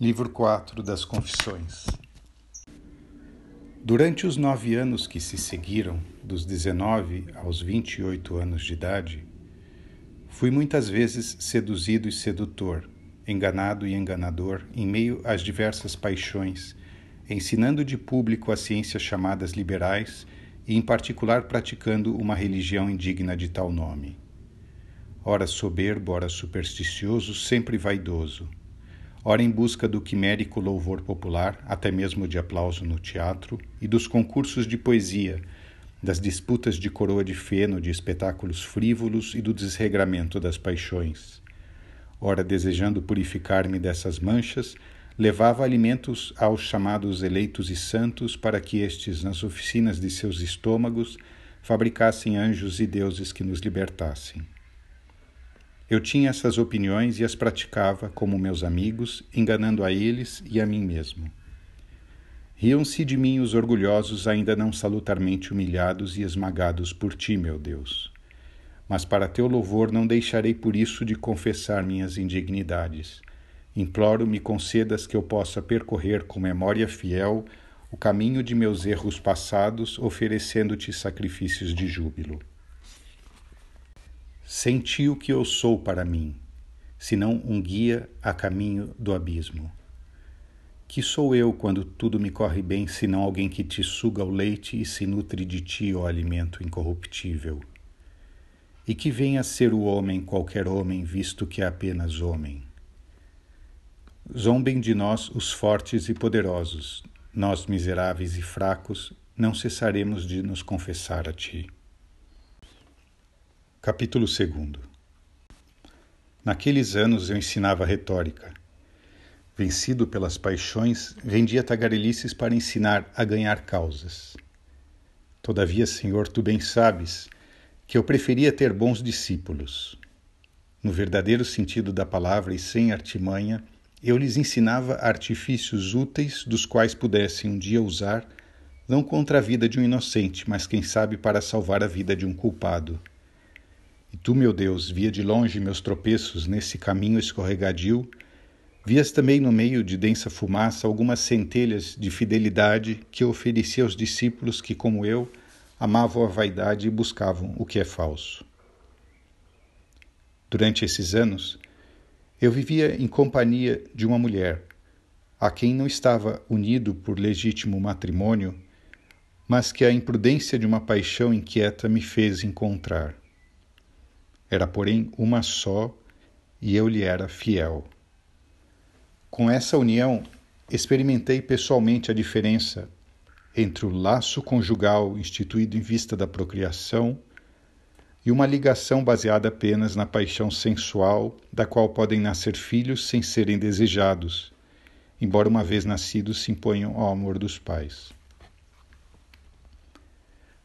Livro 4 das Confissões Durante os nove anos que se seguiram, dos 19 aos 28 anos de idade, fui muitas vezes seduzido e sedutor, enganado e enganador em meio às diversas paixões, ensinando de público as ciências chamadas liberais e, em particular, praticando uma religião indigna de tal nome. Ora soberbo, ora supersticioso, sempre vaidoso ora em busca do quimérico louvor popular, até mesmo de aplauso no teatro, e dos concursos de poesia, das disputas de coroa de feno, de espetáculos frívolos e do desregramento das paixões. Ora, desejando purificar-me dessas manchas, levava alimentos aos chamados eleitos e santos para que estes, nas oficinas de seus estômagos, fabricassem anjos e deuses que nos libertassem. Eu tinha essas opiniões e as praticava como meus amigos, enganando a eles e a mim mesmo. Riam-se de mim os orgulhosos, ainda não salutarmente humilhados e esmagados por ti, meu Deus. Mas para teu louvor não deixarei por isso de confessar minhas indignidades. Imploro me concedas que eu possa percorrer com memória fiel o caminho de meus erros passados, oferecendo-te sacrifícios de júbilo. Senti o que eu sou para mim, senão um guia a caminho do abismo. Que sou eu quando tudo me corre bem, senão alguém que te suga o leite e se nutre de ti, ó alimento incorruptível? E que venha a ser o homem qualquer homem, visto que é apenas homem. Zombem de nós os fortes e poderosos, nós miseráveis e fracos, não cessaremos de nos confessar a ti. Capítulo 2 Naqueles anos eu ensinava retórica. Vencido pelas paixões, vendia tagarelices para ensinar a ganhar causas. Todavia, Senhor, tu bem sabes que eu preferia ter bons discípulos. No verdadeiro sentido da palavra e sem artimanha, eu lhes ensinava artifícios úteis dos quais pudessem um dia usar, não contra a vida de um inocente, mas quem sabe para salvar a vida de um culpado. E tu, meu Deus, via de longe meus tropeços nesse caminho escorregadio, vias também no meio de densa fumaça algumas centelhas de fidelidade que oferecia aos discípulos que, como eu, amavam a vaidade e buscavam o que é falso. Durante esses anos, eu vivia em companhia de uma mulher, a quem não estava unido por legítimo matrimônio, mas que a imprudência de uma paixão inquieta me fez encontrar. Era, porém, uma só e eu lhe era fiel. Com essa união, experimentei pessoalmente a diferença entre o laço conjugal instituído em vista da procriação e uma ligação baseada apenas na paixão sensual, da qual podem nascer filhos sem serem desejados, embora uma vez nascidos se imponham ao amor dos pais.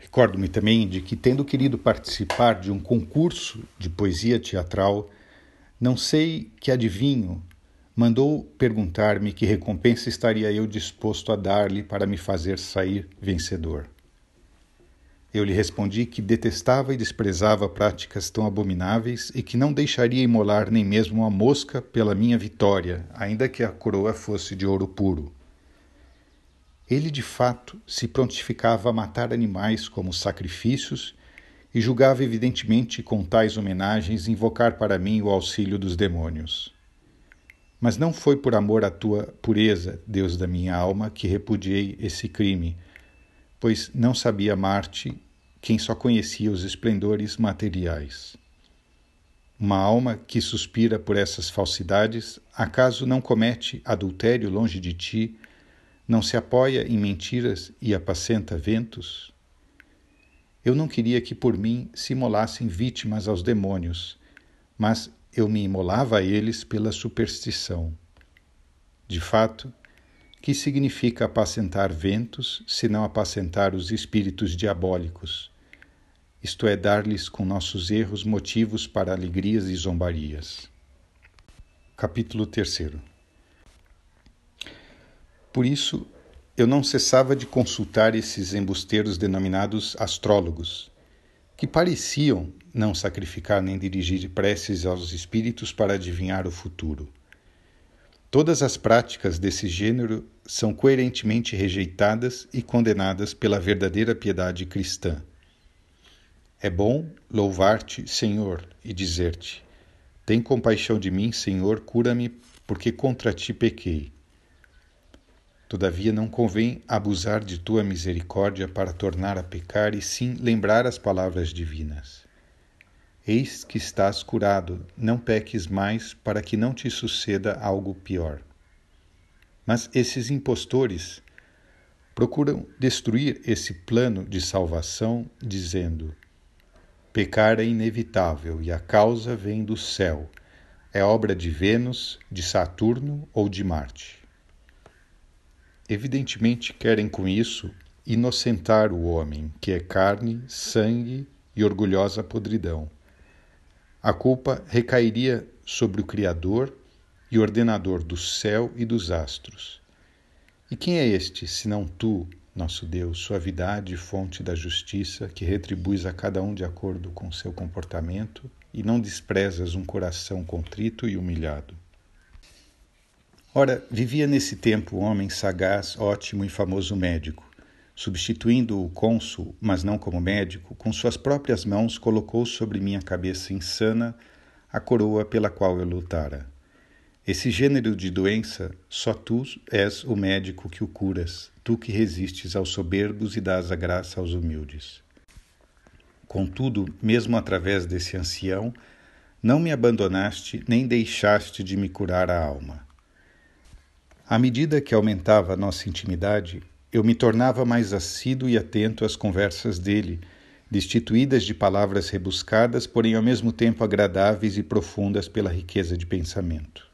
Recordo-me também de que, tendo querido participar de um concurso de poesia teatral, não sei que adivinho, mandou perguntar-me que recompensa estaria eu disposto a dar-lhe para me fazer sair vencedor. Eu lhe respondi que detestava e desprezava práticas tão abomináveis e que não deixaria imolar nem mesmo uma mosca pela minha vitória, ainda que a coroa fosse de ouro puro. Ele de fato se prontificava a matar animais como sacrifícios e julgava evidentemente com tais homenagens invocar para mim o auxílio dos demônios. Mas não foi por amor à tua pureza, Deus da minha alma, que repudiei esse crime, pois não sabia Marte quem só conhecia os esplendores materiais. Uma alma que suspira por essas falsidades, acaso não comete adultério longe de ti, não se apoia em mentiras e apacenta ventos? Eu não queria que por mim se imolassem vítimas aos demônios, mas eu me imolava a eles pela superstição. De fato, que significa apacentar ventos, se não apacentar os espíritos diabólicos? Isto é, dar-lhes com nossos erros motivos para alegrias e zombarias. Capítulo 3 por isso, eu não cessava de consultar esses embusteiros denominados astrólogos, que pareciam não sacrificar nem dirigir preces aos espíritos para adivinhar o futuro. Todas as práticas desse gênero são coerentemente rejeitadas e condenadas pela verdadeira piedade cristã. É bom louvar-te, Senhor, e dizer-te: Tem compaixão de mim, Senhor, cura-me, porque contra ti pequei. Todavia não convém abusar de tua misericórdia para tornar a pecar, e sim lembrar as palavras divinas. Eis que estás curado, não peques mais, para que não te suceda algo pior. Mas esses impostores procuram destruir esse plano de salvação, dizendo: pecar é inevitável e a causa vem do céu. É obra de Vênus, de Saturno ou de Marte. Evidentemente querem com isso inocentar o homem, que é carne, sangue e orgulhosa podridão a culpa recairia sobre o Criador e ordenador do céu e dos astros. E quem é este, senão tu, nosso Deus, suavidade e fonte da justiça, que retribuis a cada um de acordo com seu comportamento e não desprezas um coração contrito e humilhado? Ora, vivia nesse tempo um homem sagaz, ótimo e famoso médico substituindo o cônsul, mas não como médico, com suas próprias mãos colocou sobre minha cabeça insana a coroa pela qual eu lutara. Esse gênero de doença, só tu és o médico que o curas, tu que resistes aos soberbos e dás a graça aos humildes. Contudo, mesmo através desse ancião, não me abandonaste nem deixaste de me curar a alma. À medida que aumentava a nossa intimidade, eu me tornava mais assíduo e atento às conversas dele, destituídas de palavras rebuscadas, porém ao mesmo tempo agradáveis e profundas pela riqueza de pensamento.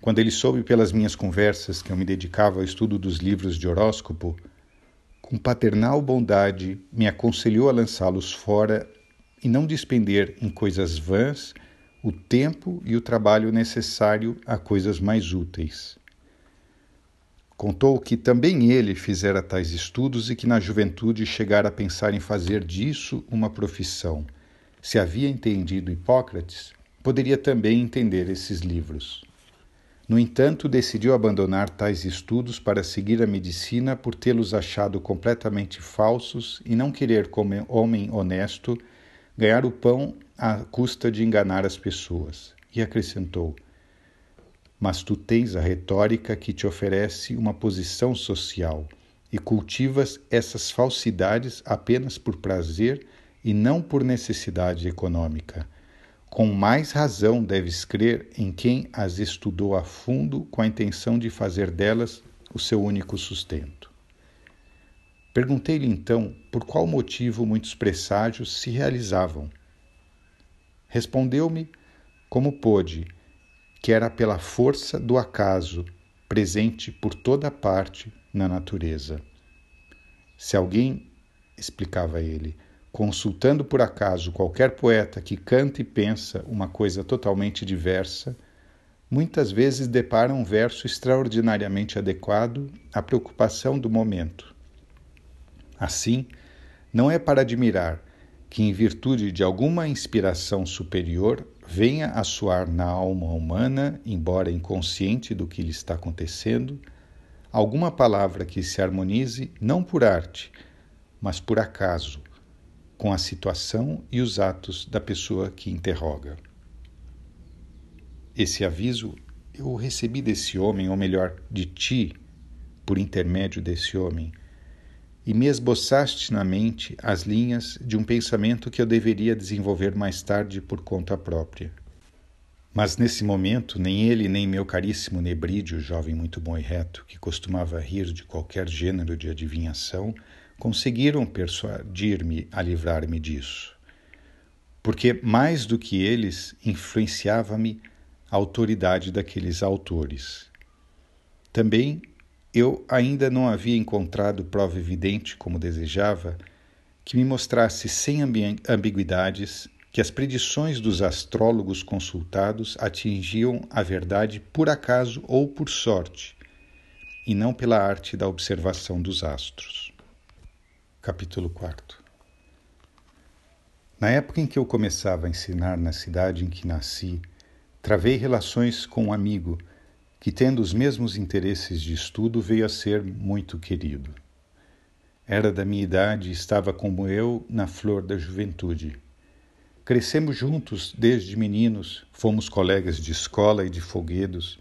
Quando ele soube pelas minhas conversas que eu me dedicava ao estudo dos livros de horóscopo, com paternal bondade me aconselhou a lançá-los fora e não despender em coisas vãs o tempo e o trabalho necessário a coisas mais úteis. Contou que também ele fizera tais estudos e que na juventude chegara a pensar em fazer disso uma profissão. Se havia entendido Hipócrates, poderia também entender esses livros. No entanto, decidiu abandonar tais estudos para seguir a medicina por tê-los achado completamente falsos e não querer, como homem honesto, ganhar o pão à custa de enganar as pessoas. E acrescentou: mas tu tens a retórica que te oferece uma posição social e cultivas essas falsidades apenas por prazer e não por necessidade econômica. Com mais razão deves crer em quem as estudou a fundo com a intenção de fazer delas o seu único sustento. Perguntei-lhe então por qual motivo muitos presságios se realizavam. Respondeu-me como pôde que era pela força do acaso presente por toda parte na natureza. Se alguém, explicava ele, consultando por acaso qualquer poeta que canta e pensa uma coisa totalmente diversa, muitas vezes depara um verso extraordinariamente adequado à preocupação do momento. Assim, não é para admirar que, em virtude de alguma inspiração superior, venha a soar na alma humana, embora inconsciente do que lhe está acontecendo, alguma palavra que se harmonize não por arte, mas por acaso, com a situação e os atos da pessoa que interroga. Esse aviso eu recebi desse homem, ou melhor, de ti, por intermédio desse homem, e me esboçaste na mente as linhas de um pensamento que eu deveria desenvolver mais tarde por conta própria. Mas nesse momento, nem ele nem meu caríssimo Nebrídio, jovem muito bom e reto, que costumava rir de qualquer gênero de adivinhação, conseguiram persuadir-me a livrar-me disso. Porque, mais do que eles, influenciava-me a autoridade daqueles autores. Também eu ainda não havia encontrado prova evidente, como desejava, que me mostrasse sem ambiguidades que as predições dos astrólogos consultados atingiam a verdade por acaso ou por sorte, e não pela arte da observação dos astros. Capítulo 4 Na época em que eu começava a ensinar na cidade em que nasci, travei relações com um amigo que, tendo os mesmos interesses de estudo, veio a ser muito querido. Era da minha idade e estava como eu na flor da juventude. Crescemos juntos desde meninos, fomos colegas de escola e de folguedos,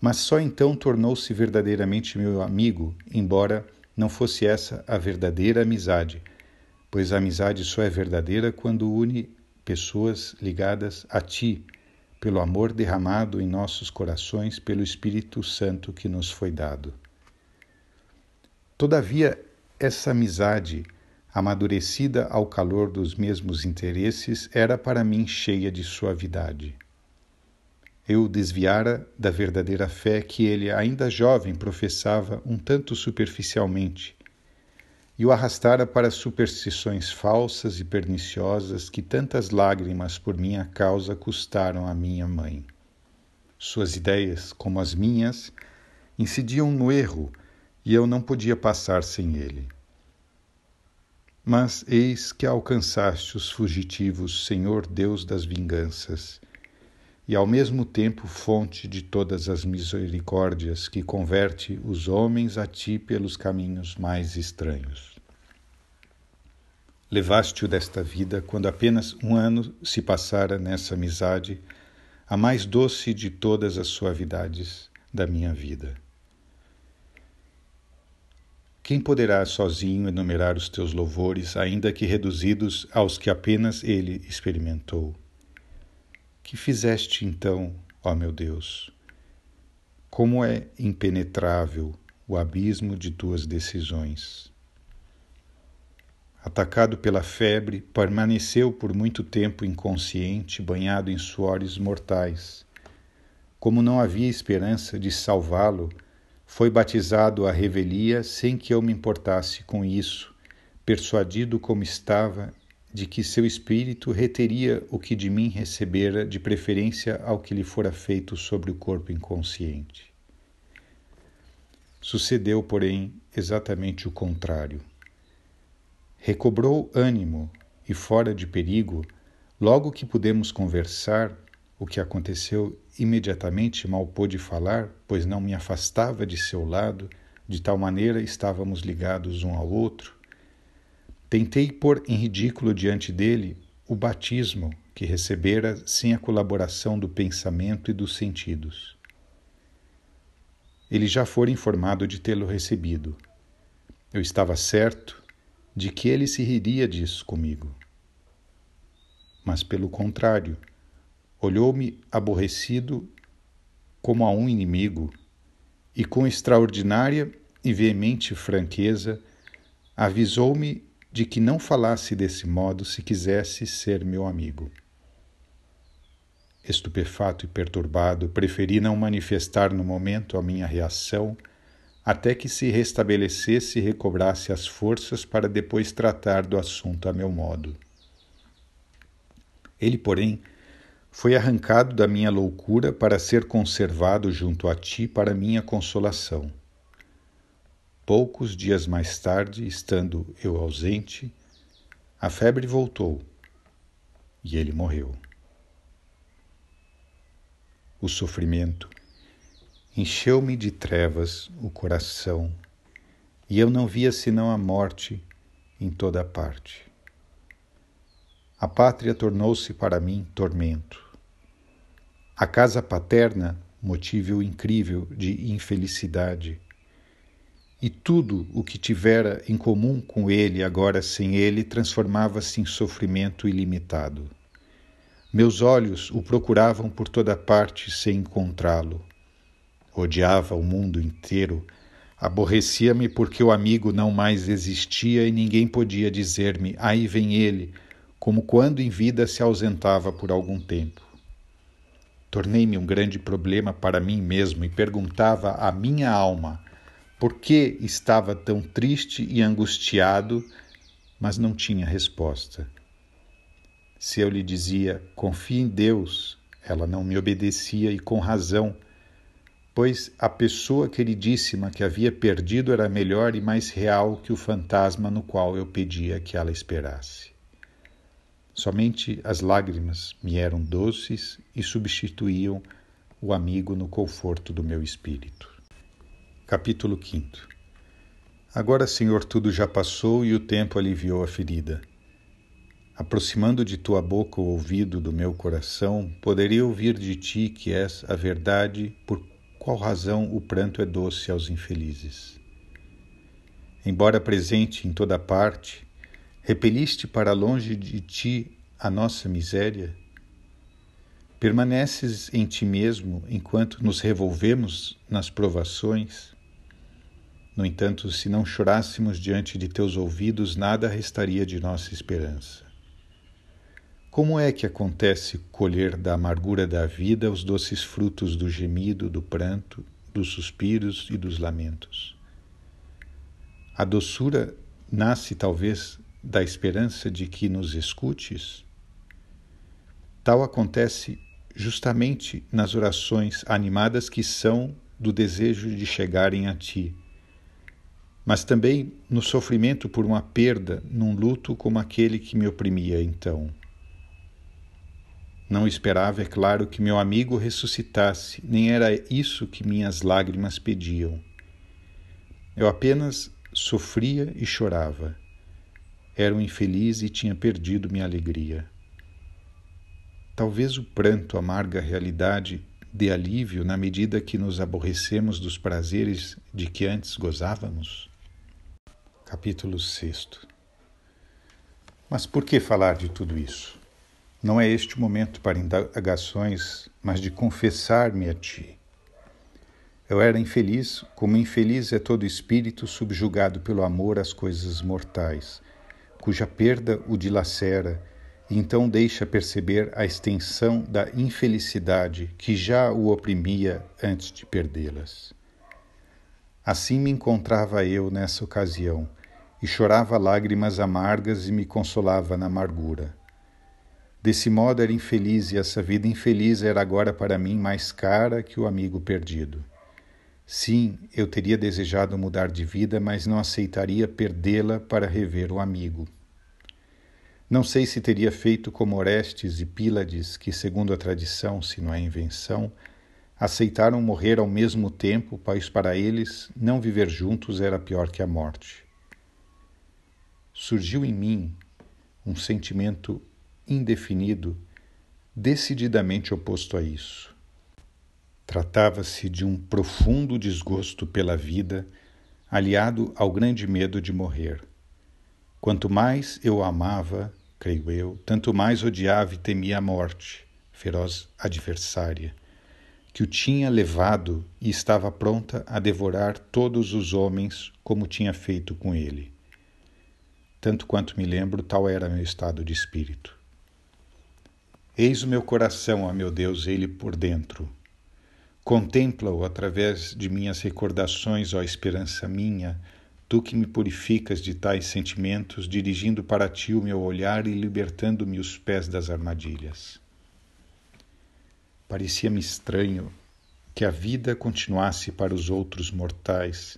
mas só então tornou-se verdadeiramente meu amigo, embora não fosse essa a verdadeira amizade, pois a amizade só é verdadeira quando une pessoas ligadas a ti, pelo amor derramado em nossos corações pelo Espírito Santo que nos foi dado. Todavia, essa amizade, amadurecida ao calor dos mesmos interesses, era para mim cheia de suavidade. Eu o desviara da verdadeira fé que ele, ainda jovem, professava um tanto superficialmente, e o arrastara para superstições falsas e perniciosas que tantas lágrimas por minha causa custaram à minha mãe. Suas ideias, como as minhas, incidiam no erro e eu não podia passar sem ele. Mas eis que alcançaste os fugitivos, Senhor Deus das vinganças, e ao mesmo tempo fonte de todas as misericórdias que converte os homens a ti pelos caminhos mais estranhos. Levaste-o desta vida quando apenas um ano se passara nessa amizade, a mais doce de todas as suavidades da minha vida. Quem poderá sozinho enumerar os teus louvores, ainda que reduzidos aos que apenas ele experimentou? Que fizeste então, ó meu Deus? Como é impenetrável o abismo de tuas decisões. Atacado pela febre, permaneceu por muito tempo inconsciente, banhado em suores mortais. Como não havia esperança de salvá-lo, foi batizado à revelia sem que eu me importasse com isso, persuadido como estava de que seu espírito reteria o que de mim recebera, de preferência ao que lhe fora feito sobre o corpo inconsciente. Sucedeu, porém, exatamente o contrário. Recobrou ânimo e, fora de perigo, logo que pudemos conversar, o que aconteceu imediatamente mal pôde falar, pois não me afastava de seu lado, de tal maneira estávamos ligados um ao outro, Tentei pôr em ridículo diante dele o batismo que recebera sem a colaboração do pensamento e dos sentidos. Ele já fora informado de tê-lo recebido. Eu estava certo de que ele se riria disso comigo. Mas, pelo contrário, olhou-me aborrecido como a um inimigo e, com extraordinária e veemente franqueza, avisou-me de que não falasse desse modo se quisesse ser meu amigo. Estupefato e perturbado, preferi não manifestar no momento a minha reação até que se restabelecesse e recobrasse as forças para depois tratar do assunto a meu modo. Ele, porém, foi arrancado da minha loucura para ser conservado junto a ti para minha consolação. Poucos dias mais tarde, estando eu ausente, a febre voltou e ele morreu. O sofrimento encheu-me de trevas o coração e eu não via senão a morte em toda parte. A pátria tornou-se para mim tormento. A casa paterna, motivo incrível de infelicidade e tudo o que tivera em comum com ele, agora sem ele, transformava-se em sofrimento ilimitado. Meus olhos o procuravam por toda parte sem encontrá-lo. Odiava o mundo inteiro, aborrecia-me porque o amigo não mais existia e ninguém podia dizer-me: aí vem ele, como quando em vida se ausentava por algum tempo. Tornei-me um grande problema para mim mesmo e perguntava à minha alma por que estava tão triste e angustiado, mas não tinha resposta. Se eu lhe dizia, confie em Deus, ela não me obedecia e com razão, pois a pessoa queridíssima que havia perdido era melhor e mais real que o fantasma no qual eu pedia que ela esperasse. Somente as lágrimas me eram doces e substituíam o amigo no conforto do meu espírito. Capítulo 5 Agora, Senhor, tudo já passou e o tempo aliviou a ferida. Aproximando de tua boca o ouvido do meu coração, poderia ouvir de ti que és a verdade, por qual razão o pranto é doce aos infelizes. Embora presente em toda parte, repeliste para longe de ti a nossa miséria? Permaneces em ti mesmo enquanto nos revolvemos nas provações? No entanto, se não chorássemos diante de teus ouvidos, nada restaria de nossa esperança. Como é que acontece colher da amargura da vida os doces frutos do gemido, do pranto, dos suspiros e dos lamentos? A doçura nasce talvez da esperança de que nos escutes? Tal acontece justamente nas orações animadas que são do desejo de chegarem a Ti mas também no sofrimento por uma perda, num luto como aquele que me oprimia então. Não esperava, é claro, que meu amigo ressuscitasse, nem era isso que minhas lágrimas pediam. Eu apenas sofria e chorava. Era um infeliz e tinha perdido minha alegria. Talvez o pranto amarga realidade de alívio na medida que nos aborrecemos dos prazeres de que antes gozávamos? Capítulo 6 Mas por que falar de tudo isso? Não é este o momento para indagações, mas de confessar-me a ti. Eu era infeliz, como infeliz é todo espírito subjugado pelo amor às coisas mortais, cuja perda o dilacera e então deixa perceber a extensão da infelicidade que já o oprimia antes de perdê-las. Assim me encontrava eu nessa ocasião, e chorava lágrimas amargas e me consolava na amargura. Desse modo era infeliz e essa vida infeliz era agora para mim mais cara que o amigo perdido. Sim, eu teria desejado mudar de vida, mas não aceitaria perdê-la para rever o amigo. Não sei se teria feito como Orestes e Pílades, que, segundo a tradição, se não é invenção, aceitaram morrer ao mesmo tempo, pois para eles não viver juntos era pior que a morte surgiu em mim um sentimento indefinido, decididamente oposto a isso. Tratava-se de um profundo desgosto pela vida, aliado ao grande medo de morrer. Quanto mais eu amava, creio eu, tanto mais odiava e temia a morte, feroz adversária, que o tinha levado e estava pronta a devorar todos os homens como tinha feito com ele. Tanto quanto me lembro, tal era meu estado de espírito. Eis o meu coração, ó meu Deus, ele por dentro. Contempla-o através de minhas recordações, ó esperança minha, tu que me purificas de tais sentimentos, dirigindo para ti o meu olhar e libertando-me os pés das armadilhas. Parecia-me estranho que a vida continuasse para os outros mortais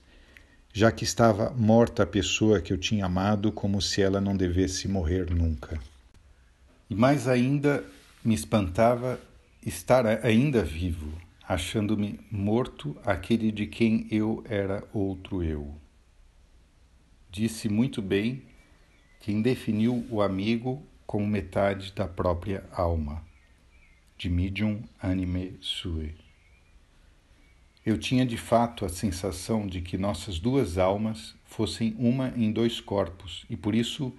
já que estava morta a pessoa que eu tinha amado, como se ela não devesse morrer nunca. E mais ainda me espantava estar ainda vivo, achando-me morto aquele de quem eu era outro eu. Disse muito bem quem definiu o amigo como metade da própria alma. De medium anime sui. Eu tinha de fato a sensação de que nossas duas almas fossem uma em dois corpos e por isso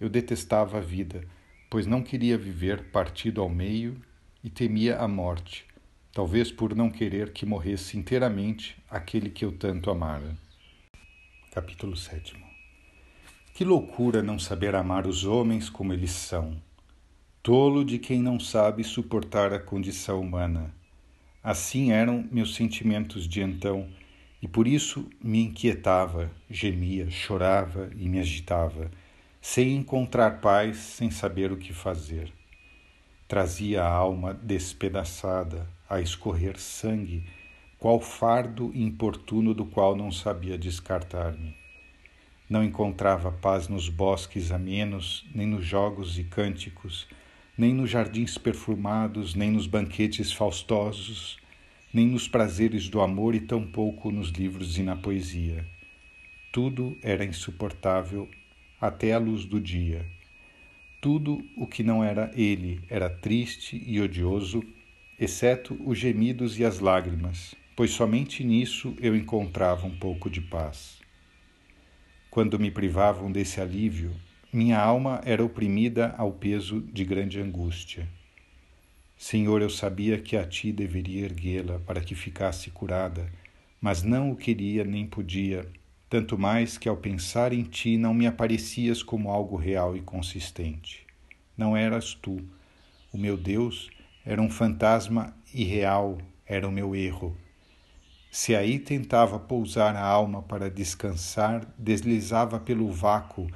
eu detestava a vida, pois não queria viver partido ao meio e temia a morte, talvez por não querer que morresse inteiramente aquele que eu tanto amara. Capítulo 7 Que loucura não saber amar os homens como eles são! Tolo de quem não sabe suportar a condição humana Assim eram meus sentimentos de então, e por isso me inquietava, gemia, chorava e me agitava, sem encontrar paz, sem saber o que fazer. Trazia a alma despedaçada, a escorrer sangue, qual fardo importuno do qual não sabia descartar-me. Não encontrava paz nos bosques amenos, nem nos jogos e cânticos, nem nos jardins perfumados, nem nos banquetes faustosos, nem nos prazeres do amor e tampouco nos livros e na poesia. Tudo era insuportável até a luz do dia. Tudo o que não era ele era triste e odioso, exceto os gemidos e as lágrimas, pois somente nisso eu encontrava um pouco de paz. Quando me privavam desse alívio, minha alma era oprimida ao peso de grande angústia. Senhor, eu sabia que a ti deveria erguê-la para que ficasse curada, mas não o queria nem podia, tanto mais que ao pensar em ti não me aparecias como algo real e consistente. Não eras tu. O meu Deus era um fantasma irreal, era o meu erro. Se aí tentava pousar a alma para descansar, deslizava pelo vácuo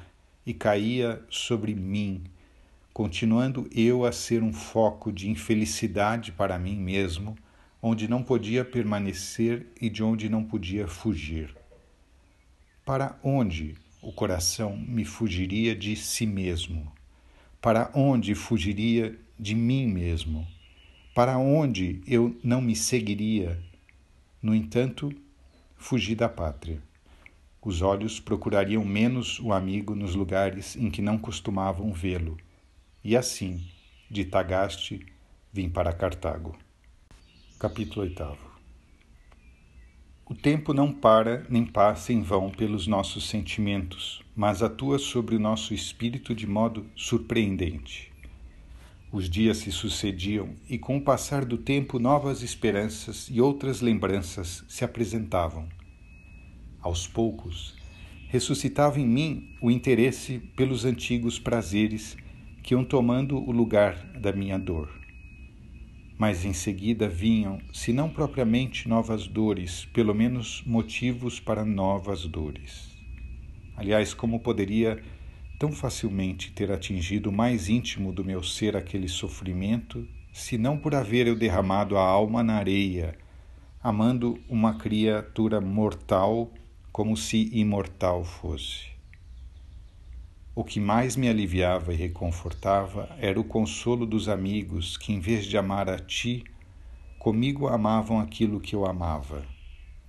e caía sobre mim continuando eu a ser um foco de infelicidade para mim mesmo, onde não podia permanecer e de onde não podia fugir. Para onde o coração me fugiria de si mesmo? Para onde fugiria de mim mesmo? Para onde eu não me seguiria? No entanto, fugi da pátria. Os olhos procurariam menos o amigo nos lugares em que não costumavam vê-lo e assim, de Tagaste, vim para Cartago. Capítulo 8 O tempo não para nem passa em vão pelos nossos sentimentos, mas atua sobre o nosso espírito de modo surpreendente. Os dias se sucediam e, com o passar do tempo, novas esperanças e outras lembranças se apresentavam. Aos poucos, ressuscitava em mim o interesse pelos antigos prazeres que iam tomando o lugar da minha dor. Mas em seguida vinham, se não propriamente novas dores, pelo menos motivos para novas dores. Aliás, como poderia tão facilmente ter atingido o mais íntimo do meu ser aquele sofrimento, se não por haver eu derramado a alma na areia, amando uma criatura mortal como se imortal fosse? O que mais me aliviava e reconfortava era o consolo dos amigos que, em vez de amar a ti, comigo amavam aquilo que eu amava.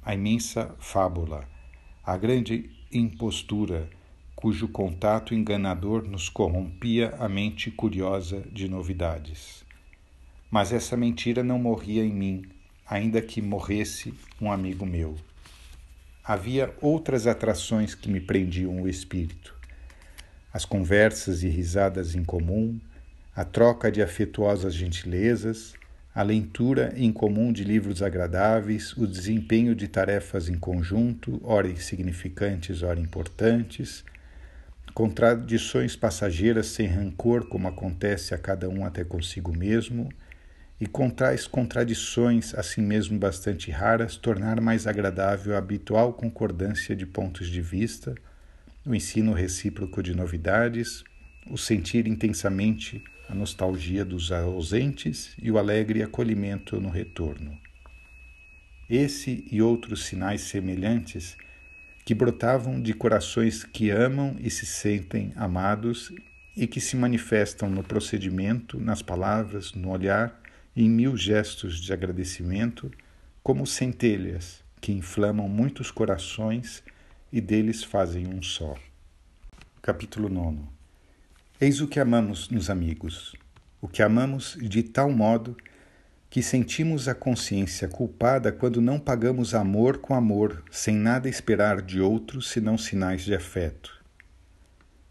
A imensa fábula, a grande impostura, cujo contato enganador nos corrompia a mente curiosa de novidades. Mas essa mentira não morria em mim, ainda que morresse um amigo meu. Havia outras atrações que me prendiam o espírito. As conversas e risadas em comum, a troca de afetuosas gentilezas, a leitura em comum de livros agradáveis, o desempenho de tarefas em conjunto, ora insignificantes, ora importantes, contradições passageiras sem rancor, como acontece a cada um até consigo mesmo, e com tais contradições, assim mesmo bastante raras, tornar mais agradável a habitual concordância de pontos de vista o ensino recíproco de novidades, o sentir intensamente a nostalgia dos ausentes e o alegre acolhimento no retorno. Esse e outros sinais semelhantes que brotavam de corações que amam e se sentem amados e que se manifestam no procedimento, nas palavras, no olhar em mil gestos de agradecimento, como centelhas que inflamam muitos corações e deles fazem um só. Capítulo 9 Eis o que amamos nos amigos, o que amamos de tal modo que sentimos a consciência culpada quando não pagamos amor com amor, sem nada esperar de outro senão sinais de afeto.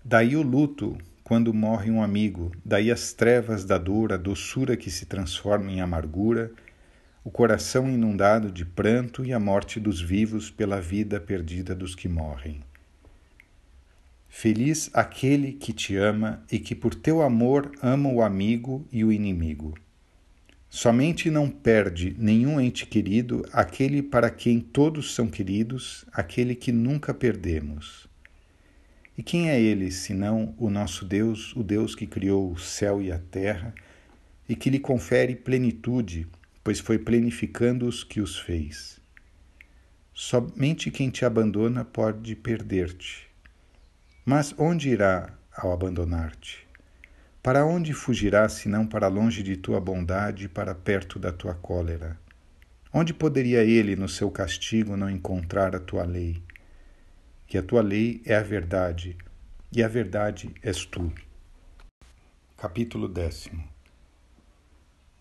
Daí o luto quando morre um amigo, daí as trevas da dor, a doçura que se transforma em amargura, o coração inundado de pranto e a morte dos vivos pela vida perdida dos que morrem. Feliz aquele que te ama e que por teu amor ama o amigo e o inimigo. Somente não perde nenhum ente querido aquele para quem todos são queridos, aquele que nunca perdemos. E quem é ele, senão o nosso Deus, o Deus que criou o céu e a terra e que lhe confere plenitude pois foi plenificando os que os fez. Somente quem te abandona pode perder-te. Mas onde irá ao abandonar-te? Para onde fugirá senão para longe de tua bondade e para perto da tua cólera? Onde poderia ele, no seu castigo, não encontrar a tua lei? Que a tua lei é a verdade, e a verdade és tu. Capítulo décimo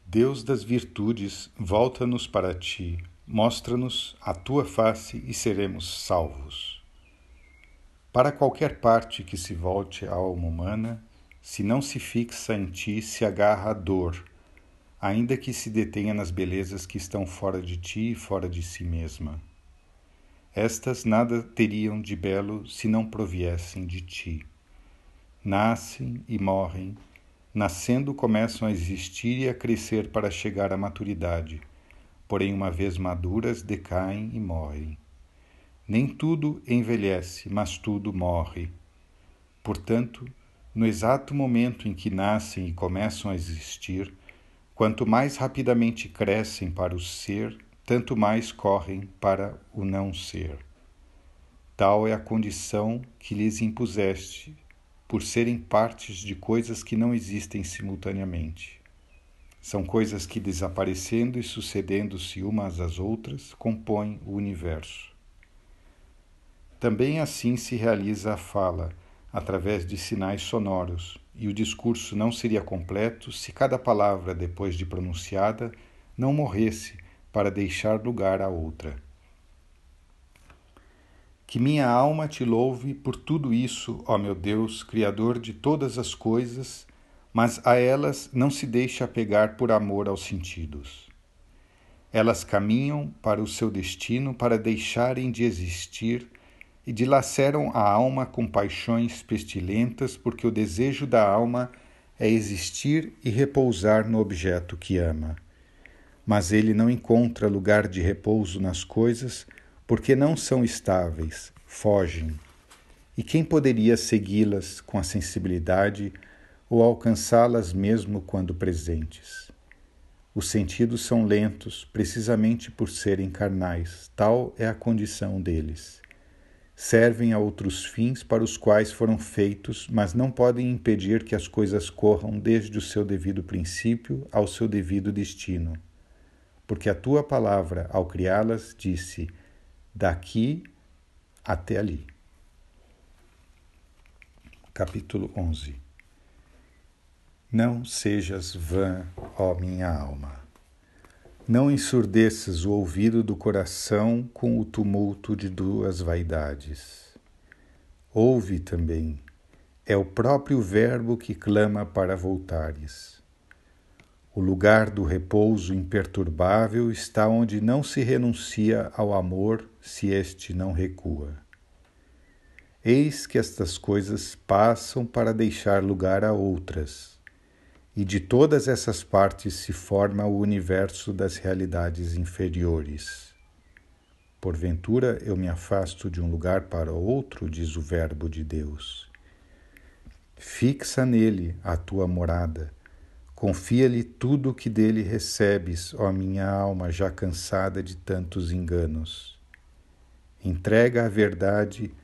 Deus das virtudes, volta-nos para ti, mostra-nos a tua face e seremos salvos. Para qualquer parte que se volte a alma humana, se não se fixa em ti, se agarra a dor, ainda que se detenha nas belezas que estão fora de ti e fora de si mesma. Estas nada teriam de belo se não proviessem de ti. Nascem e morrem, nascendo começam a existir e a crescer para chegar à maturidade, porém, uma vez maduras, decaem e morrem. Nem tudo envelhece, mas tudo morre. Portanto, no exato momento em que nascem e começam a existir, Quanto mais rapidamente crescem para o ser, tanto mais correm para o não ser. Tal é a condição que lhes impuseste, por serem partes de coisas que não existem simultaneamente. São coisas que, desaparecendo e sucedendo-se umas às outras, compõem o universo. Também assim se realiza a fala, através de sinais sonoros, e o discurso não seria completo se cada palavra, depois de pronunciada, não morresse para deixar lugar a outra. Que minha alma te louve por tudo isso, ó meu Deus, Criador de todas as coisas, mas a elas não se deixa apegar por amor aos sentidos. Elas caminham para o seu destino para deixarem de existir e dilaceram a alma com paixões pestilentas, porque o desejo da alma é existir e repousar no objeto que ama. Mas ele não encontra lugar de repouso nas coisas, porque não são estáveis, fogem. E quem poderia segui-las com a sensibilidade ou alcançá-las mesmo quando presentes? Os sentidos são lentos, precisamente por serem carnais, tal é a condição deles servem a outros fins para os quais foram feitos, mas não podem impedir que as coisas corram desde o seu devido princípio ao seu devido destino. Porque a tua palavra, ao criá-las, disse: daqui até ali. Capítulo 11 Não sejas vã, ó minha alma. Não ensurdeças o ouvido do coração com o tumulto de duas vaidades. Ouve também, é o próprio Verbo que clama para voltares. O lugar do repouso imperturbável está onde não se renuncia ao amor se este não recua. Eis que estas coisas passam para deixar lugar a outras e de todas essas partes se forma o universo das realidades inferiores. Porventura eu me afasto de um lugar para outro, diz o Verbo de Deus. Fixa nele a tua morada, confia-lhe tudo o que dele recebes, ó minha alma já cansada de tantos enganos. Entrega à verdade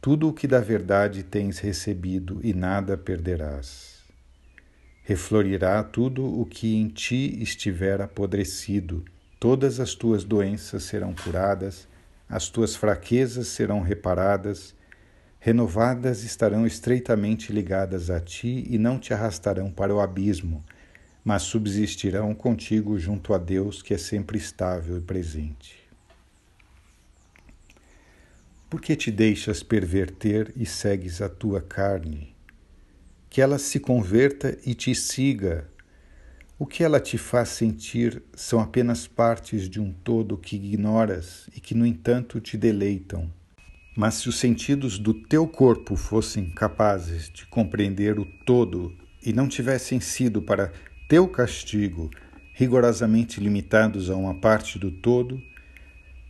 tudo o que da verdade tens recebido e nada perderás. Reflorirá tudo o que em ti estiver apodrecido, todas as tuas doenças serão curadas, as tuas fraquezas serão reparadas, renovadas estarão estreitamente ligadas a ti e não te arrastarão para o abismo, mas subsistirão contigo junto a Deus que é sempre estável e presente. Por que te deixas perverter e segues a tua carne? que ela se converta e te siga. O que ela te faz sentir são apenas partes de um todo que ignoras e que, no entanto, te deleitam. Mas se os sentidos do teu corpo fossem capazes de compreender o todo e não tivessem sido para teu castigo rigorosamente limitados a uma parte do todo,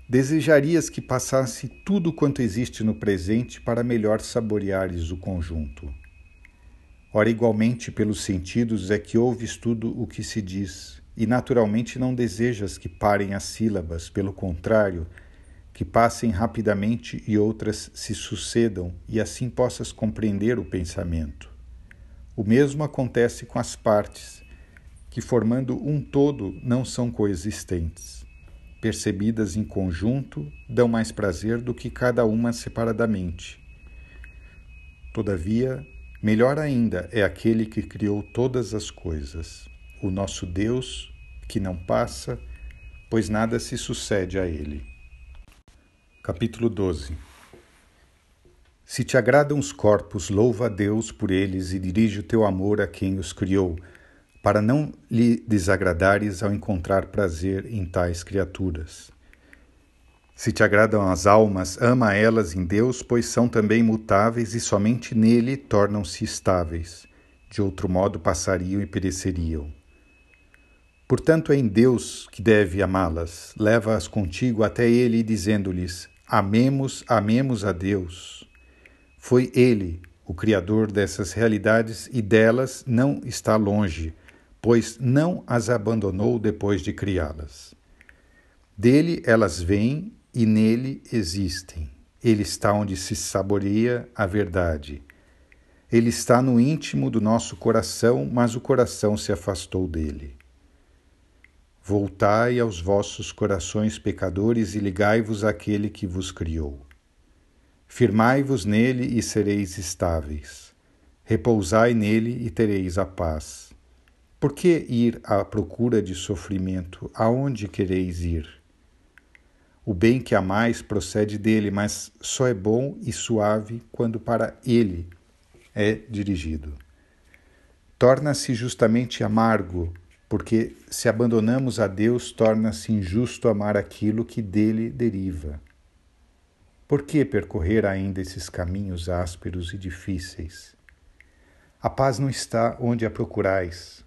desejarias que passasse tudo quanto existe no presente para melhor saboreares o conjunto. Ora, igualmente pelos sentidos é que ouves tudo o que se diz, e naturalmente não desejas que parem as sílabas, pelo contrário, que passem rapidamente e outras se sucedam, e assim possas compreender o pensamento. O mesmo acontece com as partes, que formando um todo não são coexistentes. percebidas em conjunto, dão mais prazer do que cada uma separadamente. Todavia, melhor ainda é aquele que criou todas as coisas, o nosso Deus, que não passa, pois nada se sucede a ele. Capítulo 12 Se te agradam os corpos, louva a Deus por eles e dirige o teu amor a quem os criou para não lhe desagradares ao encontrar prazer em tais criaturas. Se te agradam as almas, ama elas em Deus, pois são também mutáveis e somente nele tornam-se estáveis. De outro modo passariam e pereceriam. Portanto, é em Deus que deve amá-las. Leva-as contigo até Ele, dizendo-lhes: Amemos, amemos a Deus. Foi Ele, o Criador dessas realidades, e delas não está longe pois não as abandonou depois de criá-las. Dele elas vêm e nele existem. Ele está onde se saboreia a verdade. Ele está no íntimo do nosso coração, mas o coração se afastou dele. Voltai aos vossos corações pecadores e ligai-vos àquele que vos criou. Firmai-vos nele e sereis estáveis. Repousai nele e tereis a paz. Por que ir à procura de sofrimento? Aonde quereis ir? O bem que amais procede dele, mas só é bom e suave quando para ele é dirigido. Torna-se justamente amargo, porque se abandonamos a Deus, torna-se injusto amar aquilo que dele deriva. Por que percorrer ainda esses caminhos ásperos e difíceis? A paz não está onde a procurais,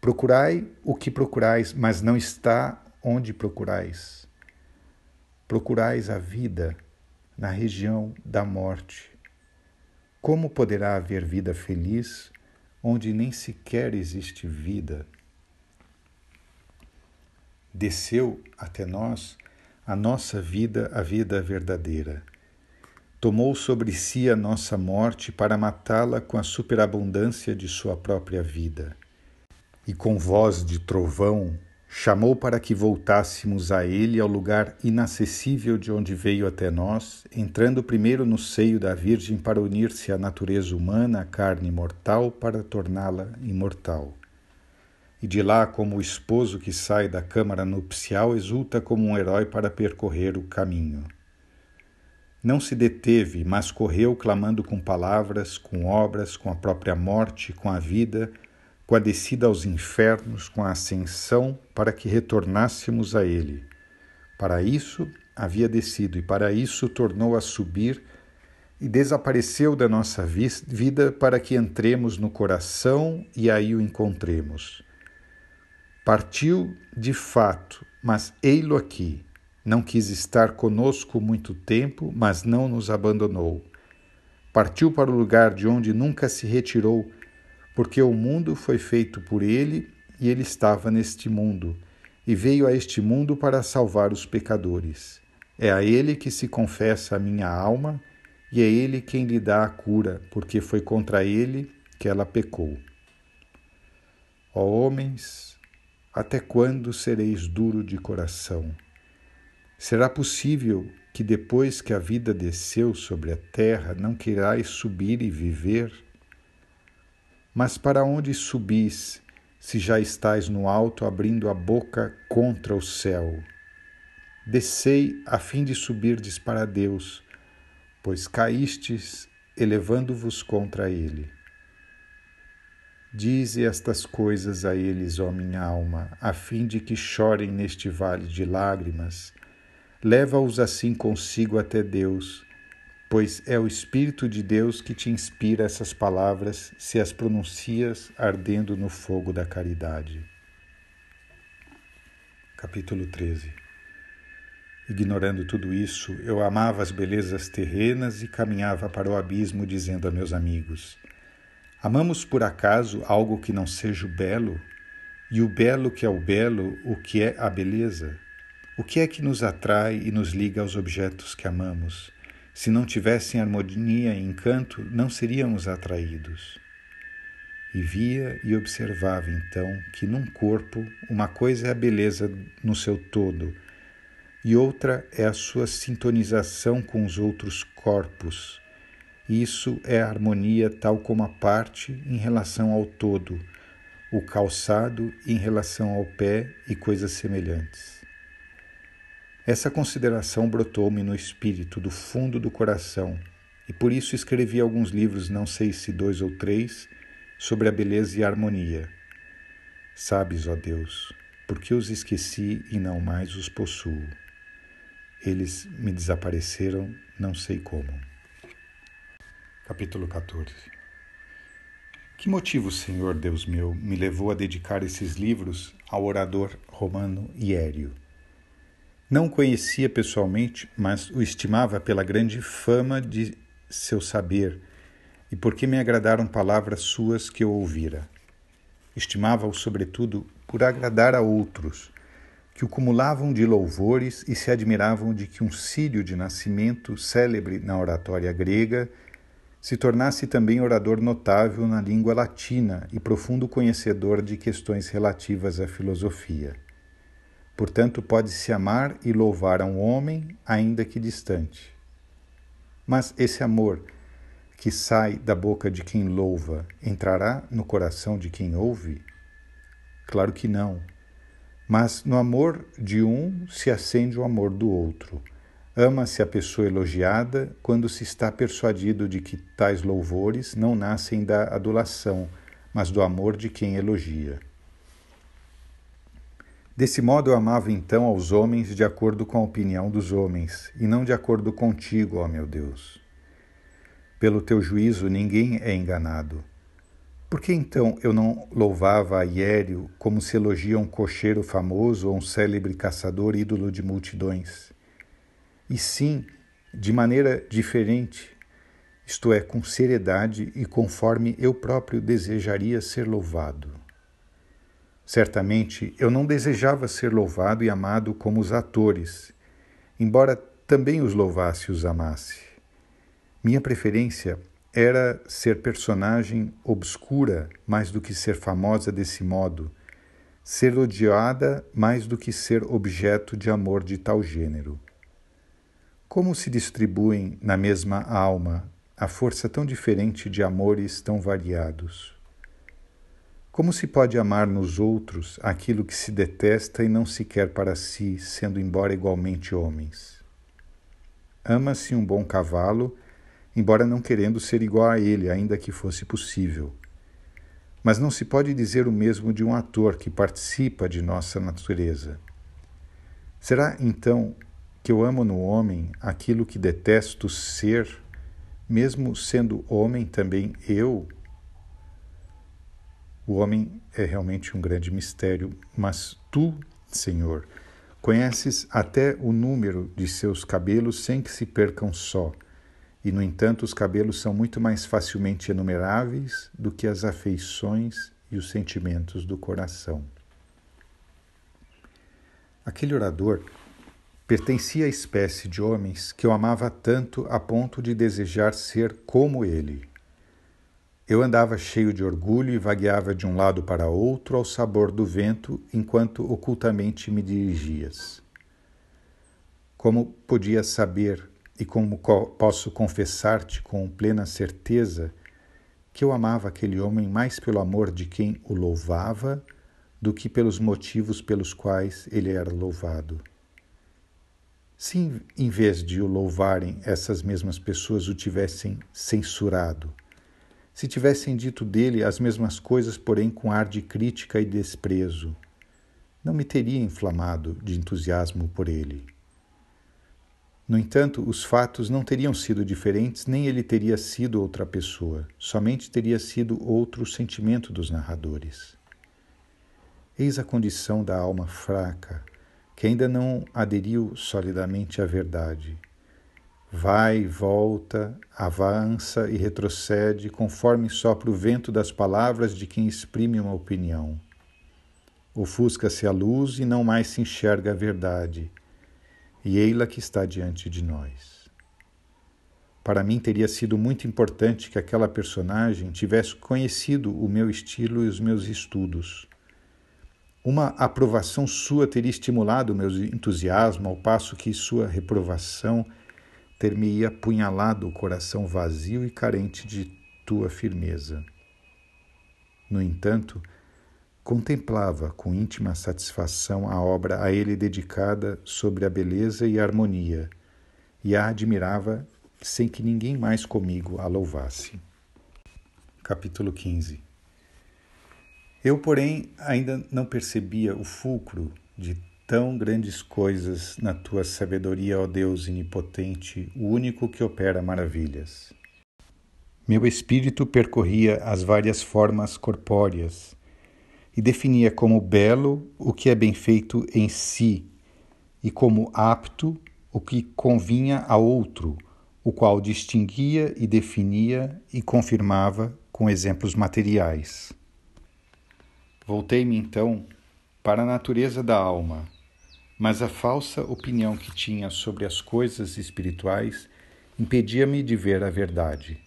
Procurai o que procurais, mas não está onde procurais. Procurais a vida na região da morte. Como poderá haver vida feliz onde nem sequer existe vida? Desceu até nós a nossa vida, a vida verdadeira. Tomou sobre si a nossa morte para matá-la com a superabundância de sua própria vida e com voz de trovão chamou para que voltássemos a ele ao lugar inacessível de onde veio até nós, entrando primeiro no seio da Virgem para unir-se à natureza humana, à carne mortal, para torná-la imortal. E de lá, como o esposo que sai da câmara nupcial, exulta como um herói para percorrer o caminho. Não se deteve, mas correu clamando com palavras, com obras, com a própria morte, com a vida, com a descida aos infernos, com a ascensão, para que retornássemos a Ele. Para isso havia descido e para isso tornou a subir e desapareceu da nossa vida para que entremos no coração e aí o encontremos. Partiu de fato, mas ei-lo aqui. Não quis estar conosco muito tempo, mas não nos abandonou. Partiu para o lugar de onde nunca se retirou porque o mundo foi feito por ele e ele estava neste mundo, e veio a este mundo para salvar os pecadores. É a ele que se confessa a minha alma, e é ele quem lhe dá a cura, porque foi contra ele que ela pecou. Ó homens, até quando sereis duro de coração? Será possível que depois que a vida desceu sobre a terra não queirais subir e viver? Mas para onde subis, se já estais no alto, abrindo a boca contra o céu? Descei a fim de subirdes para Deus, pois caístes, elevando-vos contra Ele. Dize estas coisas a eles, ó minha alma, a fim de que chorem neste vale de lágrimas. Leva-os assim consigo até Deus pois é o Espírito de Deus que te inspira essas palavras se as pronuncias ardendo no fogo da caridade. Capítulo 13 Ignorando tudo isso, eu amava as belezas terrenas e caminhava para o abismo, dizendo a meus amigos: Amamos por acaso algo que não seja o belo? E o belo que é o belo, o que é a beleza? O que é que nos atrai e nos liga aos objetos que amamos? Se não tivessem harmonia e encanto, não seríamos atraídos. E via e observava então que num corpo uma coisa é a beleza no seu todo, e outra é a sua sintonização com os outros corpos. Isso é a harmonia tal como a parte em relação ao todo, o calçado em relação ao pé e coisas semelhantes. Essa consideração brotou-me no espírito, do fundo do coração, e por isso escrevi alguns livros, não sei se dois ou três, sobre a beleza e a harmonia. Sabes, ó Deus, porque os esqueci e não mais os possuo. Eles me desapareceram, não sei como. Capítulo 14 Que motivo, Senhor Deus meu, me levou a dedicar esses livros ao orador romano Iério? Não conhecia pessoalmente, mas o estimava pela grande fama de seu saber e porque me agradaram palavras suas que eu ouvira. Estimava-o, sobretudo, por agradar a outros, que o cumulavam de louvores e se admiravam de que um sírio de nascimento célebre na oratória grega se tornasse também orador notável na língua latina e profundo conhecedor de questões relativas à filosofia. Portanto, pode-se amar e louvar a um homem, ainda que distante. Mas esse amor, que sai da boca de quem louva entrará no coração de quem ouve? Claro que não. Mas no amor de um se acende o amor do outro. Ama-se a pessoa elogiada quando se está persuadido de que tais louvores não nascem da adulação, mas do amor de quem elogia. Desse modo eu amava então aos homens de acordo com a opinião dos homens, e não de acordo contigo, ó meu Deus. Pelo teu juízo ninguém é enganado. Por que então eu não louvava a Iério como se elogia um cocheiro famoso ou um célebre caçador ídolo de multidões? E sim, de maneira diferente, isto é, com seriedade e conforme eu próprio desejaria ser louvado. Certamente eu não desejava ser louvado e amado como os atores, embora também os louvasse e os amasse. Minha preferência era ser personagem obscura mais do que ser famosa desse modo, ser odiada mais do que ser objeto de amor de tal gênero. Como se distribuem na mesma alma a força tão diferente de amores tão variados? Como se pode amar nos outros aquilo que se detesta e não se quer para si, sendo embora igualmente homens? Ama-se um bom cavalo embora não querendo ser igual a ele, ainda que fosse possível. Mas não se pode dizer o mesmo de um ator que participa de nossa natureza. Será então que eu amo no homem aquilo que detesto ser, mesmo sendo homem também eu? O homem é realmente um grande mistério, mas tu, Senhor, conheces até o número de seus cabelos sem que se percam só e, no entanto, os cabelos são muito mais facilmente enumeráveis do que as afeições e os sentimentos do coração. Aquele orador pertencia à espécie de homens que eu amava tanto a ponto de desejar ser como ele. Eu andava cheio de orgulho e vagueava de um lado para outro ao sabor do vento enquanto ocultamente me dirigias. Como podia saber e como posso confessar-te com plena certeza que eu amava aquele homem mais pelo amor de quem o louvava do que pelos motivos pelos quais ele era louvado. Se em vez de o louvarem essas mesmas pessoas o tivessem censurado, se tivessem dito dele as mesmas coisas, porém com ar de crítica e desprezo, não me teria inflamado de entusiasmo por ele. No entanto, os fatos não teriam sido diferentes, nem ele teria sido outra pessoa, somente teria sido outro sentimento dos narradores. Eis a condição da alma fraca, que ainda não aderiu solidamente à verdade. Vai volta, avança e retrocede conforme sopra o vento das palavras de quem exprime uma opinião. Ofusca-se a luz e não mais se enxerga a verdade e ei-la que está diante de nós. Para mim teria sido muito importante que aquela personagem tivesse conhecido o meu estilo e os meus estudos. Uma aprovação sua teria estimulado o meu entusiasmo, ao passo que sua reprovação ter-me-ia apunhalado o coração vazio e carente de tua firmeza. No entanto, contemplava com íntima satisfação a obra a ele dedicada sobre a beleza e a harmonia, e a admirava sem que ninguém mais comigo a louvasse. Capítulo 15 Eu, porém, ainda não percebia o fulcro de tão grandes coisas na tua sabedoria, ó Deus inipotente, o único que opera maravilhas. Meu espírito percorria as várias formas corpóreas e definia como belo o que é bem feito em si e como apto o que convinha a outro, o qual distinguia e definia e confirmava com exemplos materiais. Voltei-me então para a natureza da alma, mas a falsa opinião que tinha sobre as coisas espirituais impedia-me de ver a verdade.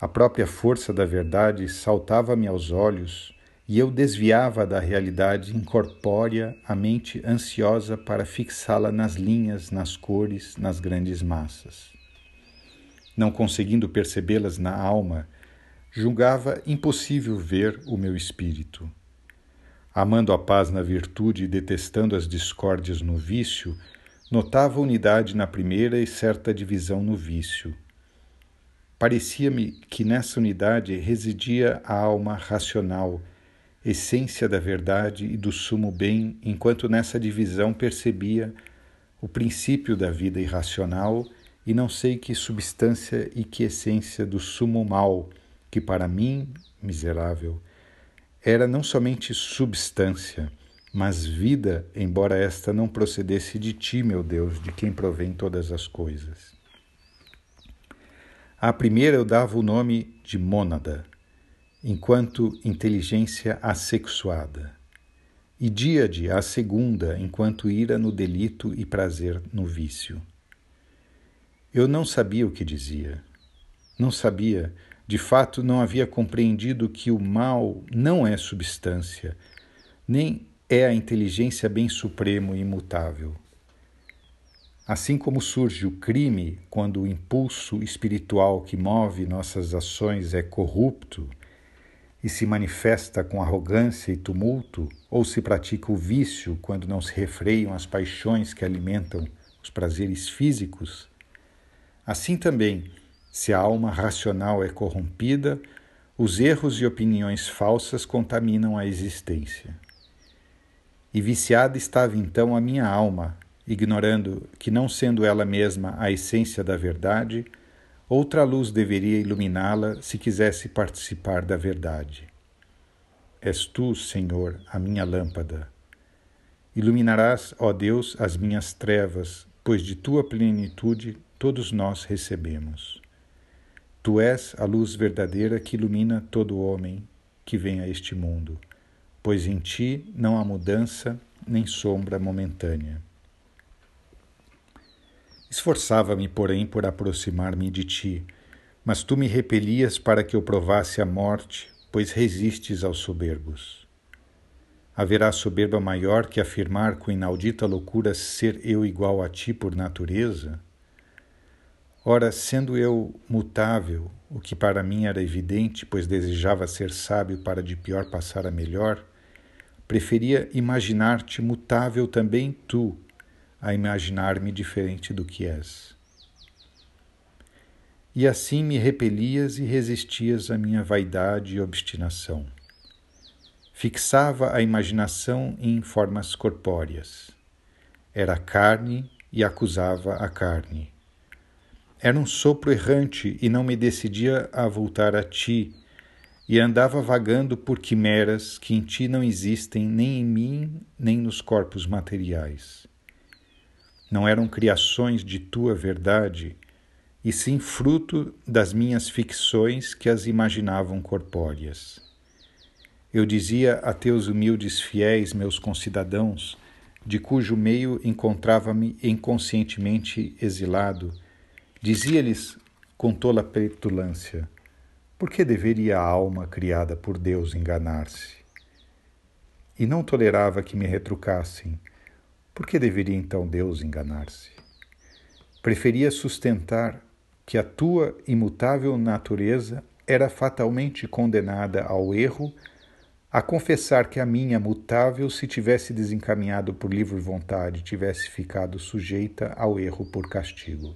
A própria força da verdade saltava-me aos olhos e eu desviava da realidade incorpórea a mente ansiosa para fixá-la nas linhas, nas cores, nas grandes massas. Não conseguindo percebê-las na alma, julgava impossível ver o meu espírito. Amando a paz na virtude e detestando as discórdias no vício, notava unidade na primeira e certa divisão no vício. Parecia-me que nessa unidade residia a alma racional essência da verdade e do sumo bem, enquanto nessa divisão percebia o princípio da vida irracional e não sei que substância e que essência do sumo mal, que para mim, miserável, era não somente substância, mas vida, embora esta não procedesse de ti, meu Deus, de quem provém todas as coisas. À primeira eu dava o nome de mônada, enquanto inteligência assexuada, e díade a segunda, enquanto ira no delito e prazer no vício. Eu não sabia o que dizia. Não sabia, de fato, não havia compreendido que o mal não é substância, nem é a inteligência bem supremo e imutável. Assim como surge o crime quando o impulso espiritual que move nossas ações é corrupto, e se manifesta com arrogância e tumulto, ou se pratica o vício quando não se refreiam as paixões que alimentam os prazeres físicos, assim também, se a alma racional é corrompida, os erros e opiniões falsas contaminam a existência. E viciada estava então a minha alma, ignorando que, não sendo ela mesma a essência da verdade, Outra luz deveria iluminá-la se quisesse participar da verdade. És tu, Senhor, a minha lâmpada. Iluminarás, ó Deus, as minhas trevas, pois de tua plenitude todos nós recebemos. Tu és a luz verdadeira que ilumina todo homem que vem a este mundo, pois em ti não há mudança nem sombra momentânea. Esforçava-me, porém, por aproximar-me de ti, mas tu me repelias para que eu provasse a morte, pois resistes aos soberbos. Haverá soberba maior que afirmar com inaudita loucura ser eu igual a ti por natureza? Ora, sendo eu mutável, o que para mim era evidente, pois desejava ser sábio para de pior passar a melhor, preferia imaginar-te mutável também tu, a imaginar-me diferente do que és. E assim me repelias e resistias à minha vaidade e obstinação. Fixava a imaginação em formas corpóreas. Era carne e acusava a carne. Era um sopro errante e não me decidia a voltar a ti, e andava vagando por quimeras que em ti não existem nem em mim nem nos corpos materiais não eram criações de tua verdade, e sim fruto das minhas ficções que as imaginavam corpóreas. Eu dizia a teus humildes fiéis, meus concidadãos, de cujo meio encontrava-me inconscientemente exilado, dizia-lhes com tola petulância: por que deveria a alma criada por Deus enganar-se? e não tolerava que me retrucassem. Por que deveria então Deus enganar-se? Preferia sustentar que a tua imutável natureza era fatalmente condenada ao erro, a confessar que a minha mutável, se tivesse desencaminhado por livre vontade, tivesse ficado sujeita ao erro por castigo.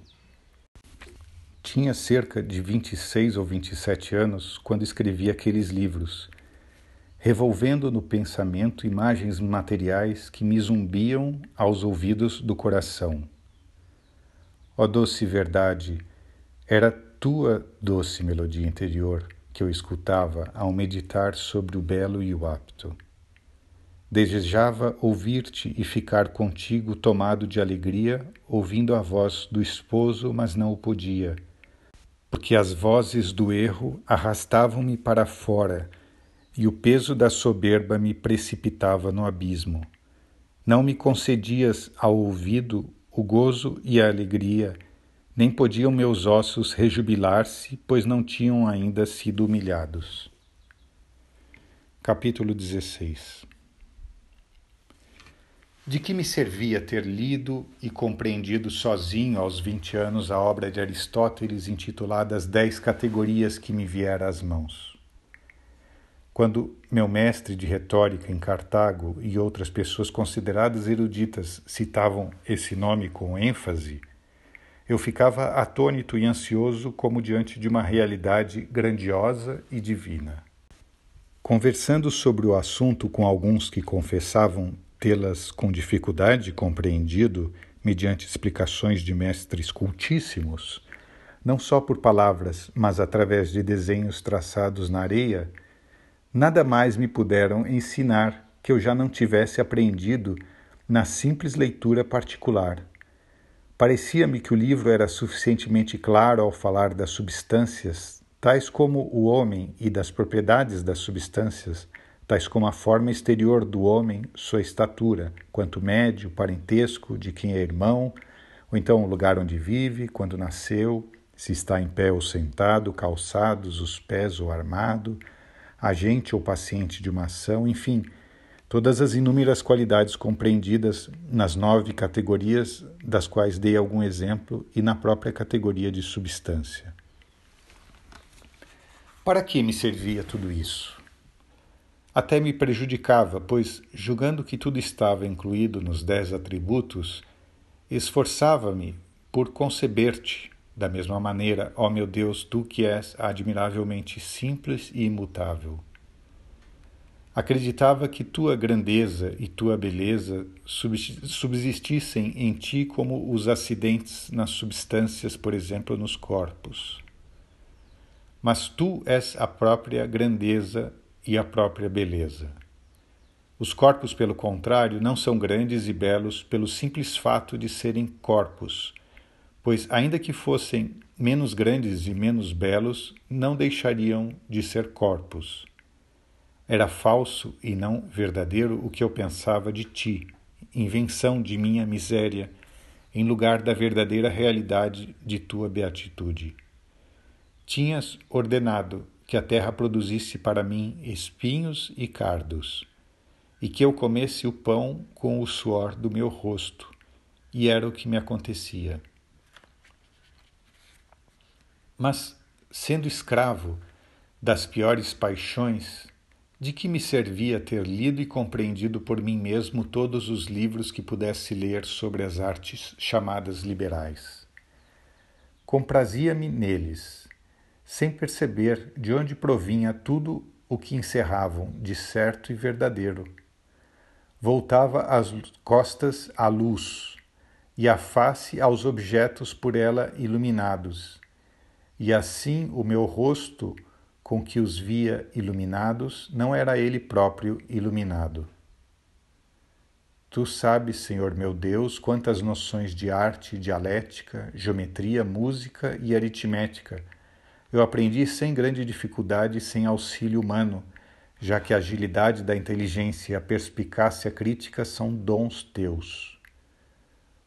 Tinha cerca de 26 ou 27 anos quando escrevi aqueles livros, revolvendo no pensamento imagens materiais que me zumbiam aos ouvidos do coração. Ó doce verdade, era tua doce melodia interior que eu escutava ao meditar sobre o belo e o apto. Desejava ouvir-te e ficar contigo tomado de alegria, ouvindo a voz do esposo, mas não o podia, porque as vozes do erro arrastavam-me para fora e o peso da soberba me precipitava no abismo. Não me concedias ao ouvido o gozo e a alegria nem podiam meus ossos rejubilar-se, pois não tinham ainda sido humilhados. Capítulo 16 De que me servia ter lido e compreendido sozinho aos vinte anos a obra de Aristóteles intitulada As Dez Categorias que me vieram às mãos? Quando meu mestre de retórica em Cartago e outras pessoas consideradas eruditas citavam esse nome com ênfase, eu ficava atônito e ansioso como diante de uma realidade grandiosa e divina. Conversando sobre o assunto com alguns que confessavam tê-las com dificuldade compreendido mediante explicações de mestres cultíssimos, não só por palavras, mas através de desenhos traçados na areia, nada mais me puderam ensinar que eu já não tivesse aprendido na simples leitura particular. Parecia-me que o livro era suficientemente claro ao falar das substâncias, tais como o homem, e das propriedades das substâncias, tais como a forma exterior do homem, sua estatura, quanto médio, parentesco, de quem é irmão, ou então o lugar onde vive, quando nasceu, se está em pé ou sentado, calçados, os pés ou armado, agente ou paciente de uma ação, enfim, todas as inúmeras qualidades compreendidas nas nove categorias, das quais dei algum exemplo, e na própria categoria de substância. Para que me servia tudo isso? Até me prejudicava, pois, julgando que tudo estava incluído nos dez atributos, esforçava-me por conceber-te da mesma maneira, ó meu Deus, tu que és admiravelmente simples e imutável. Acreditava que tua grandeza e tua beleza subsistissem em ti como os acidentes nas substâncias, por exemplo, nos corpos. Mas tu és a própria grandeza e a própria beleza. Os corpos, pelo contrário, não são grandes e belos pelo simples fato de serem corpos, pois, ainda que fossem menos grandes e menos belos, não deixariam de ser corpos era falso e não verdadeiro o que eu pensava de ti, invenção de minha miséria, em lugar da verdadeira realidade de tua beatitude. Tinhas ordenado que a terra produzisse para mim espinhos e cardos, e que eu comesse o pão com o suor do meu rosto, e era o que me acontecia. Mas, sendo escravo das piores paixões, de que me servia ter lido e compreendido por mim mesmo todos os livros que pudesse ler sobre as artes chamadas liberais? Comprazia-me neles, sem perceber de onde provinha tudo o que encerravam de certo e verdadeiro. Voltava as costas à luz e a face aos objetos por ela iluminados, e assim o meu rosto com que os via iluminados, não era ele próprio iluminado. Tu sabes, Senhor meu Deus, quantas noções de arte, dialética, geometria, música e aritmética eu aprendi sem grande dificuldade sem auxílio humano, já que a agilidade da inteligência e a perspicácia crítica são dons teus.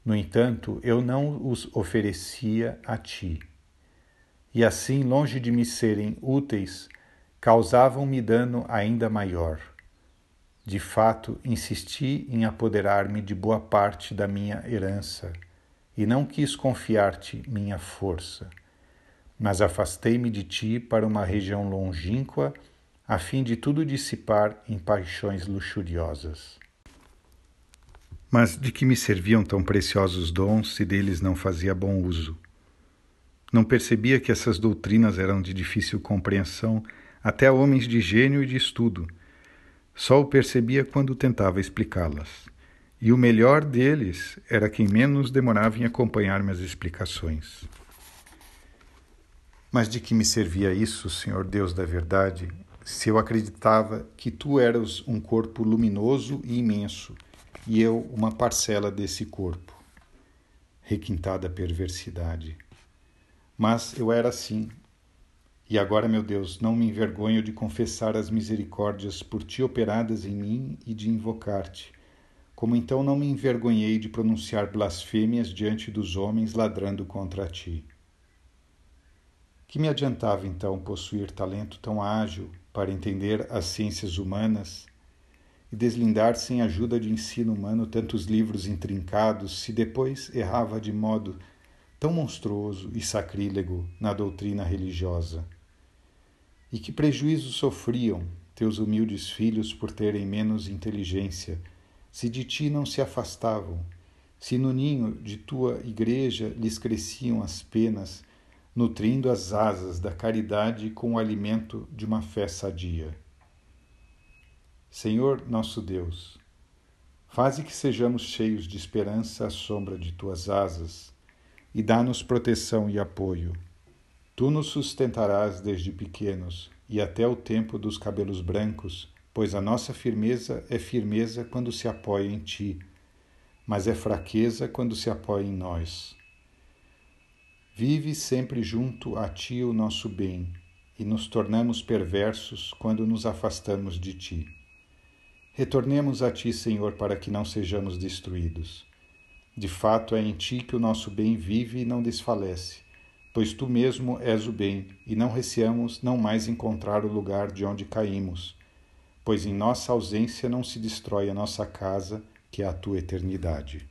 No entanto, eu não os oferecia a ti e assim, longe de me serem úteis, causavam-me dano ainda maior. De fato, insisti em apoderar-me de boa parte da minha herança e não quis confiar-te minha força, mas afastei-me de ti para uma região longínqua a fim de tudo dissipar em paixões luxuriosas. Mas de que me serviam tão preciosos dons se deles não fazia bom uso? Não percebia que essas doutrinas eram de difícil compreensão até a homens de gênio e de estudo. Só o percebia quando tentava explicá-las. E o melhor deles era quem menos demorava em acompanhar minhas explicações. Mas de que me servia isso, Senhor Deus da verdade, se eu acreditava que tu eras um corpo luminoso e imenso, e eu uma parcela desse corpo? Requintada perversidade. Mas eu era assim. E agora, meu Deus, não me envergonho de confessar as misericórdias por ti operadas em mim e de invocar-te. Como então não me envergonhei de pronunciar blasfêmias diante dos homens ladrando contra ti. Que me adiantava então possuir talento tão ágil para entender as ciências humanas e deslindar sem ajuda de ensino humano tantos livros intrincados, se depois errava de modo tão monstruoso e sacrílego na doutrina religiosa? E que prejuízo sofriam teus humildes filhos por terem menos inteligência, se de ti não se afastavam, se no ninho de tua igreja lhes cresciam as penas, nutrindo as asas da caridade com o alimento de uma fé sadia. Senhor nosso Deus, faze que sejamos cheios de esperança à sombra de tuas asas e dá-nos proteção e apoio. Tu nos sustentarás desde pequenos e até o tempo dos cabelos brancos, pois a nossa firmeza é firmeza quando se apoia em ti, mas é fraqueza quando se apoia em nós. Vive sempre junto a ti o nosso bem, e nos tornamos perversos quando nos afastamos de ti. Retornemos a ti, Senhor, para que não sejamos destruídos. De fato, é em ti que o nosso bem vive e não desfalece, pois tu mesmo és o bem, e não receamos não mais encontrar o lugar de onde caímos, pois em nossa ausência não se destrói a nossa casa, que é a tua eternidade.